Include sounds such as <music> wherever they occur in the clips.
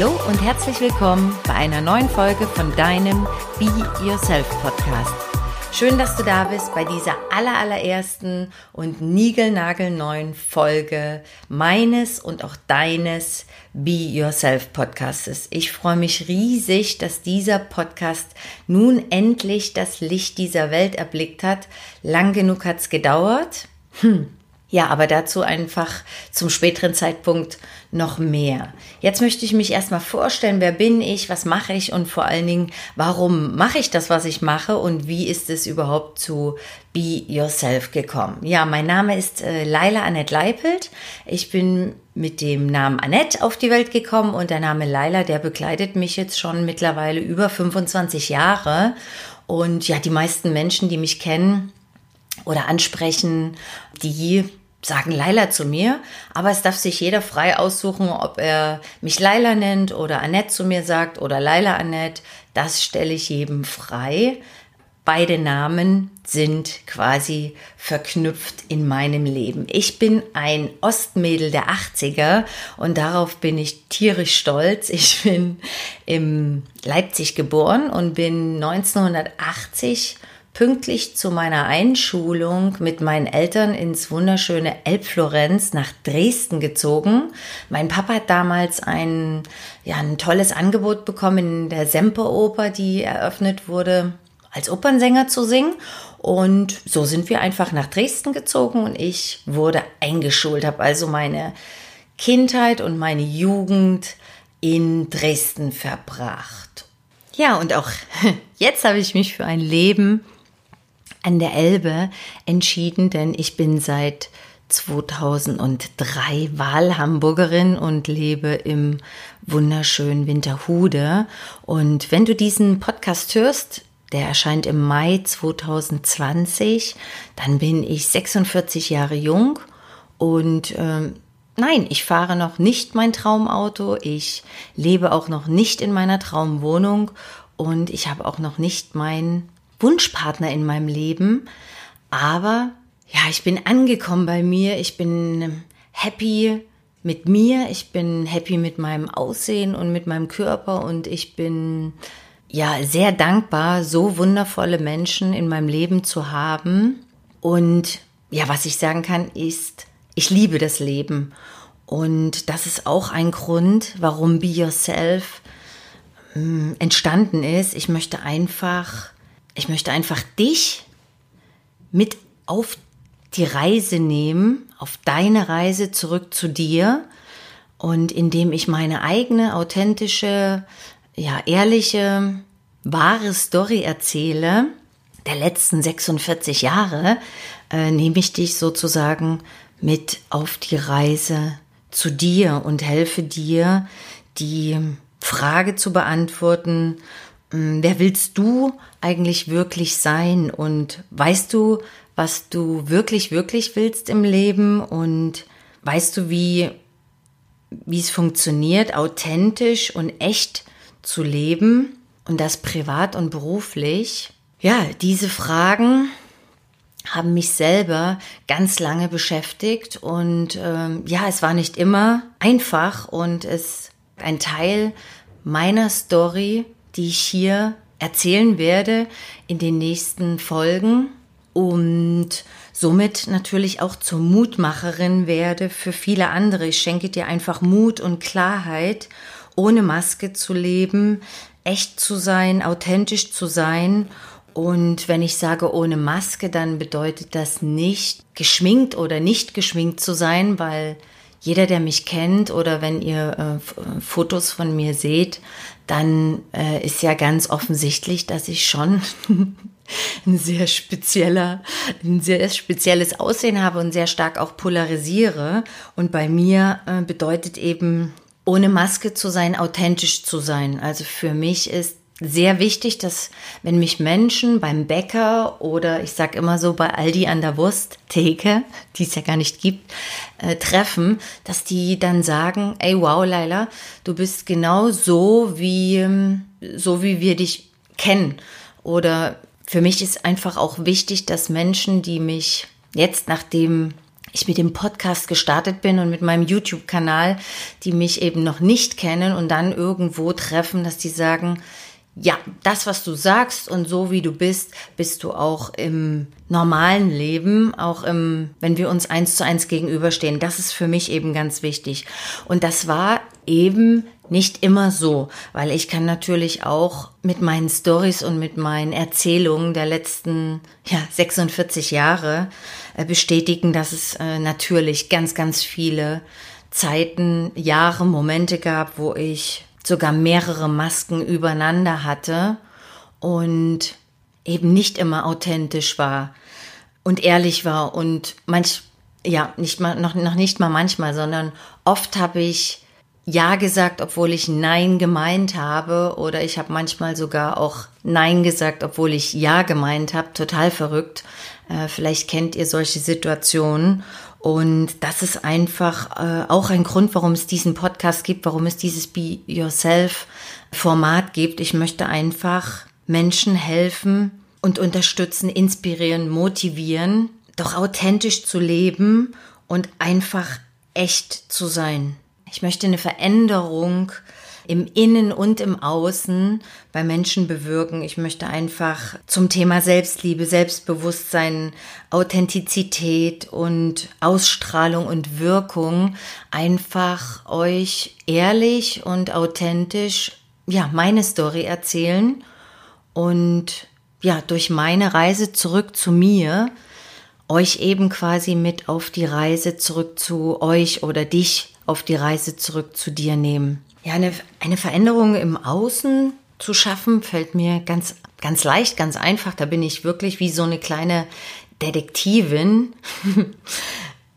Hallo und herzlich willkommen bei einer neuen Folge von deinem Be Yourself Podcast. Schön, dass du da bist bei dieser allerallerersten und niegelnagelneuen Folge meines und auch deines Be Yourself Podcastes. Ich freue mich riesig, dass dieser Podcast nun endlich das Licht dieser Welt erblickt hat. Lang genug hat's gedauert. Hm. Ja, aber dazu einfach zum späteren Zeitpunkt noch mehr. Jetzt möchte ich mich erstmal vorstellen, wer bin ich, was mache ich und vor allen Dingen, warum mache ich das, was ich mache und wie ist es überhaupt zu Be Yourself gekommen. Ja, mein Name ist äh, Laila Annette Leipelt. Ich bin mit dem Namen Annette auf die Welt gekommen und der Name Laila, der begleitet mich jetzt schon mittlerweile über 25 Jahre. Und ja, die meisten Menschen, die mich kennen, oder ansprechen, die sagen Laila zu mir, aber es darf sich jeder frei aussuchen, ob er mich Laila nennt oder Annette zu mir sagt oder Laila Annette. Das stelle ich jedem frei. Beide Namen sind quasi verknüpft in meinem Leben. Ich bin ein Ostmädel der 80er und darauf bin ich tierisch stolz. Ich bin in Leipzig geboren und bin 1980 pünktlich zu meiner Einschulung mit meinen Eltern ins wunderschöne Elbflorenz nach Dresden gezogen. Mein Papa hat damals ein, ja, ein tolles Angebot bekommen in der Semperoper, die eröffnet wurde, als Opernsänger zu singen. Und so sind wir einfach nach Dresden gezogen und ich wurde eingeschult, habe also meine Kindheit und meine Jugend in Dresden verbracht. Ja, und auch <laughs> jetzt habe ich mich für ein Leben an der Elbe entschieden, denn ich bin seit 2003 Wahlhamburgerin und lebe im wunderschönen Winterhude. Und wenn du diesen Podcast hörst, der erscheint im Mai 2020, dann bin ich 46 Jahre jung und äh, nein, ich fahre noch nicht mein Traumauto, ich lebe auch noch nicht in meiner Traumwohnung und ich habe auch noch nicht mein Wunschpartner in meinem Leben. Aber ja, ich bin angekommen bei mir. Ich bin happy mit mir. Ich bin happy mit meinem Aussehen und mit meinem Körper. Und ich bin ja sehr dankbar, so wundervolle Menschen in meinem Leben zu haben. Und ja, was ich sagen kann, ist, ich liebe das Leben. Und das ist auch ein Grund, warum Be Yourself hm, entstanden ist. Ich möchte einfach ich möchte einfach dich mit auf die Reise nehmen, auf deine Reise zurück zu dir. Und indem ich meine eigene authentische, ja, ehrliche, wahre Story erzähle, der letzten 46 Jahre, äh, nehme ich dich sozusagen mit auf die Reise zu dir und helfe dir, die Frage zu beantworten, wer willst du eigentlich wirklich sein? Und weißt du, was du wirklich, wirklich willst im Leben? Und weißt du, wie, wie es funktioniert, authentisch und echt zu leben? Und das privat und beruflich? Ja, diese Fragen haben mich selber ganz lange beschäftigt. Und ähm, ja, es war nicht immer einfach. Und es ein Teil meiner Story, die ich hier erzählen werde in den nächsten Folgen und somit natürlich auch zur Mutmacherin werde für viele andere. Ich schenke dir einfach Mut und Klarheit, ohne Maske zu leben, echt zu sein, authentisch zu sein. Und wenn ich sage ohne Maske, dann bedeutet das nicht geschminkt oder nicht geschminkt zu sein, weil jeder, der mich kennt oder wenn ihr äh, Fotos von mir seht, dann äh, ist ja ganz offensichtlich, dass ich schon <laughs> ein sehr spezieller, ein sehr spezielles Aussehen habe und sehr stark auch polarisiere. Und bei mir äh, bedeutet eben, ohne Maske zu sein, authentisch zu sein. Also für mich ist sehr wichtig, dass wenn mich Menschen beim Bäcker oder ich sag immer so bei Aldi an der Wursttheke, die es ja gar nicht gibt, äh, treffen, dass die dann sagen, ey wow Laila, du bist genau so wie ähm, so wie wir dich kennen. Oder für mich ist einfach auch wichtig, dass Menschen, die mich jetzt nachdem ich mit dem Podcast gestartet bin und mit meinem YouTube-Kanal, die mich eben noch nicht kennen und dann irgendwo treffen, dass die sagen, ja, das, was du sagst und so wie du bist, bist du auch im normalen Leben, auch im, wenn wir uns eins zu eins gegenüberstehen. Das ist für mich eben ganz wichtig. Und das war eben nicht immer so, weil ich kann natürlich auch mit meinen Stories und mit meinen Erzählungen der letzten ja, 46 Jahre äh, bestätigen, dass es äh, natürlich ganz, ganz viele Zeiten, Jahre, Momente gab, wo ich sogar mehrere Masken übereinander hatte und eben nicht immer authentisch war und ehrlich war und manch, ja, nicht mal, noch, noch nicht mal manchmal, sondern oft habe ich ja gesagt, obwohl ich Nein gemeint habe oder ich habe manchmal sogar auch Nein gesagt, obwohl ich Ja gemeint habe. Total verrückt. Äh, vielleicht kennt ihr solche Situationen und das ist einfach äh, auch ein Grund, warum es diesen Podcast gibt, warum es dieses Be Yourself Format gibt. Ich möchte einfach Menschen helfen und unterstützen, inspirieren, motivieren, doch authentisch zu leben und einfach echt zu sein. Ich möchte eine Veränderung im Innen und im Außen bei Menschen bewirken. Ich möchte einfach zum Thema Selbstliebe, Selbstbewusstsein, Authentizität und Ausstrahlung und Wirkung einfach euch ehrlich und authentisch, ja, meine Story erzählen und ja, durch meine Reise zurück zu mir, euch eben quasi mit auf die Reise zurück zu euch oder dich auf die Reise zurück zu dir nehmen. Ja, eine, eine Veränderung im Außen zu schaffen, fällt mir ganz, ganz leicht, ganz einfach. Da bin ich wirklich wie so eine kleine Detektivin. <laughs>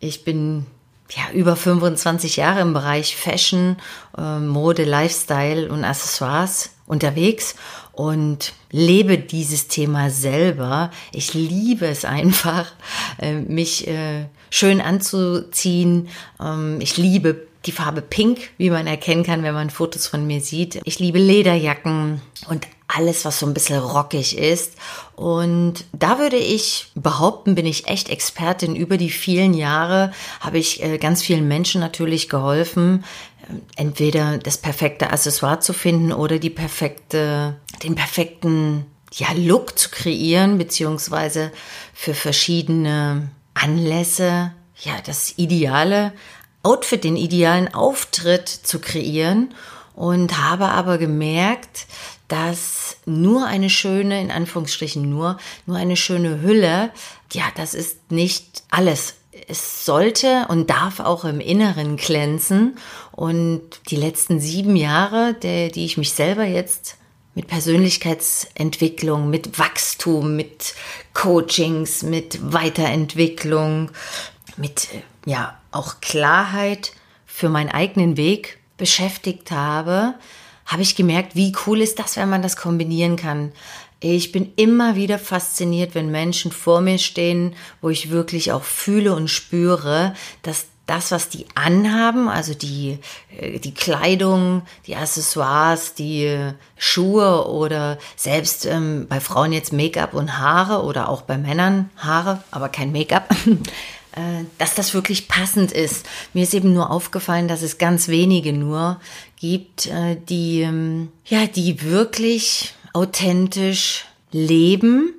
ich bin ja über 25 Jahre im Bereich Fashion, äh, Mode, Lifestyle und Accessoires unterwegs und lebe dieses Thema selber. Ich liebe es einfach, <laughs> äh, mich äh, schön anzuziehen. Ähm, ich liebe die Farbe Pink, wie man erkennen kann, wenn man Fotos von mir sieht. Ich liebe Lederjacken und alles, was so ein bisschen rockig ist. Und da würde ich behaupten, bin ich echt Expertin. Über die vielen Jahre habe ich äh, ganz vielen Menschen natürlich geholfen, äh, entweder das perfekte Accessoire zu finden oder die perfekte, den perfekten ja, Look zu kreieren, beziehungsweise für verschiedene Anlässe, ja, das ideale Outfit, den idealen Auftritt zu kreieren und habe aber gemerkt, dass nur eine schöne, in Anführungsstrichen nur, nur eine schöne Hülle, ja, das ist nicht alles. Es sollte und darf auch im Inneren glänzen. Und die letzten sieben Jahre, der, die ich mich selber jetzt mit Persönlichkeitsentwicklung, mit Wachstum, mit Coachings, mit Weiterentwicklung, mit ja auch Klarheit für meinen eigenen Weg beschäftigt habe, habe ich gemerkt, wie cool ist das, wenn man das kombinieren kann. Ich bin immer wieder fasziniert, wenn Menschen vor mir stehen, wo ich wirklich auch fühle und spüre, dass das, was die anhaben, also die, äh, die Kleidung, die Accessoires, die Schuhe oder selbst ähm, bei Frauen jetzt Make-up und Haare oder auch bei Männern Haare, aber kein Make-up, <laughs> dass das wirklich passend ist. Mir ist eben nur aufgefallen, dass es ganz wenige nur gibt, äh, die, ähm, ja, die wirklich authentisch leben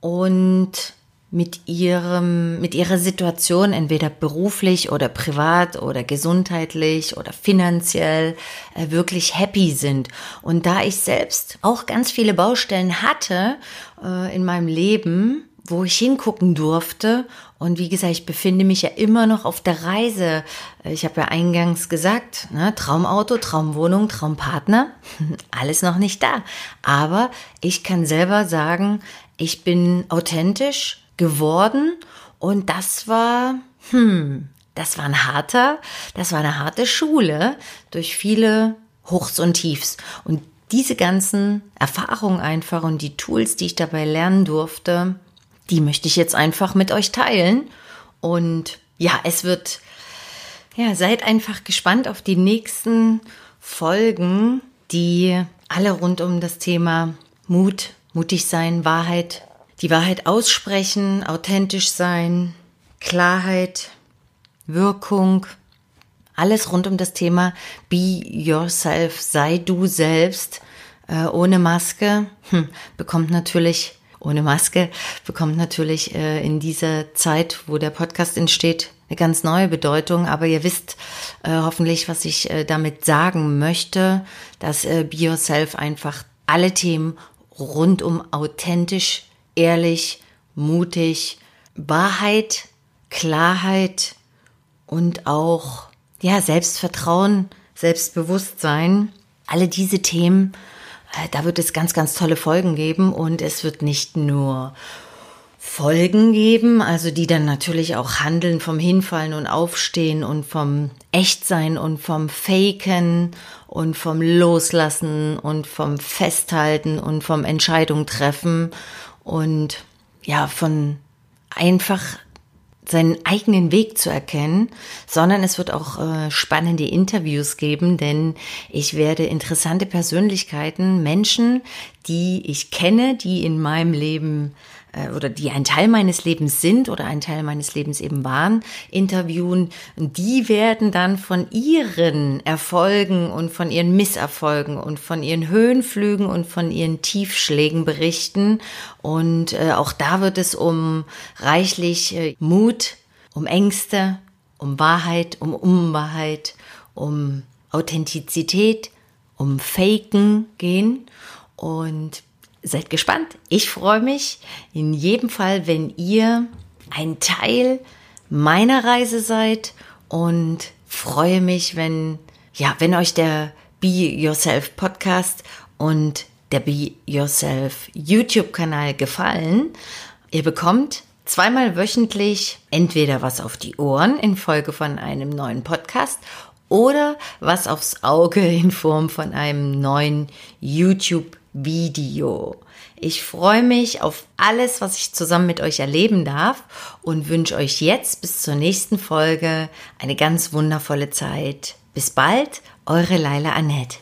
und mit ihrem, mit ihrer Situation, entweder beruflich oder privat oder gesundheitlich oder finanziell, äh, wirklich happy sind. Und da ich selbst auch ganz viele Baustellen hatte äh, in meinem Leben, wo ich hingucken durfte. Und wie gesagt, ich befinde mich ja immer noch auf der Reise. Ich habe ja eingangs gesagt, ne, Traumauto, Traumwohnung, Traumpartner, <laughs> alles noch nicht da. Aber ich kann selber sagen, ich bin authentisch geworden und das war, hm, das war ein harter, das war eine harte Schule durch viele Hochs und Tiefs. Und diese ganzen Erfahrungen einfach und die Tools, die ich dabei lernen durfte, die möchte ich jetzt einfach mit euch teilen. Und ja, es wird, ja, seid einfach gespannt auf die nächsten Folgen, die alle rund um das Thema Mut, mutig sein, Wahrheit, die Wahrheit aussprechen, authentisch sein, Klarheit, Wirkung, alles rund um das Thema Be Yourself, sei du selbst, äh, ohne Maske, hm, bekommt natürlich, ohne Maske, bekommt natürlich äh, in dieser Zeit, wo der Podcast entsteht, eine ganz neue Bedeutung. Aber ihr wisst äh, hoffentlich, was ich äh, damit sagen möchte, dass äh, Be Yourself einfach alle Themen rund um authentisch, ehrlich, mutig, Wahrheit, Klarheit und auch ja Selbstvertrauen, Selbstbewusstsein, alle diese Themen, da wird es ganz, ganz tolle Folgen geben und es wird nicht nur Folgen geben, also die dann natürlich auch handeln vom Hinfallen und Aufstehen und vom Echtsein und vom Faken und vom Loslassen und vom Festhalten und vom Entscheidung treffen und ja, von einfach seinen eigenen Weg zu erkennen, sondern es wird auch äh, spannende Interviews geben, denn ich werde interessante Persönlichkeiten, Menschen, die ich kenne, die in meinem Leben oder die ein Teil meines Lebens sind oder ein Teil meines Lebens eben waren, interviewen. Die werden dann von ihren Erfolgen und von ihren Misserfolgen und von ihren Höhenflügen und von ihren Tiefschlägen berichten. Und äh, auch da wird es um reichlich äh, Mut, um Ängste, um Wahrheit, um Unwahrheit, um Authentizität, um Faken gehen. Und seid gespannt. Ich freue mich in jedem Fall, wenn ihr ein Teil meiner Reise seid und freue mich, wenn, ja, wenn euch der Be Yourself Podcast und der Be Yourself YouTube Kanal gefallen. Ihr bekommt zweimal wöchentlich entweder was auf die Ohren in Folge von einem neuen Podcast oder was aufs Auge in Form von einem neuen YouTube Video. Ich freue mich auf alles, was ich zusammen mit euch erleben darf und wünsche euch jetzt bis zur nächsten Folge eine ganz wundervolle Zeit. Bis bald, eure Leila Annette.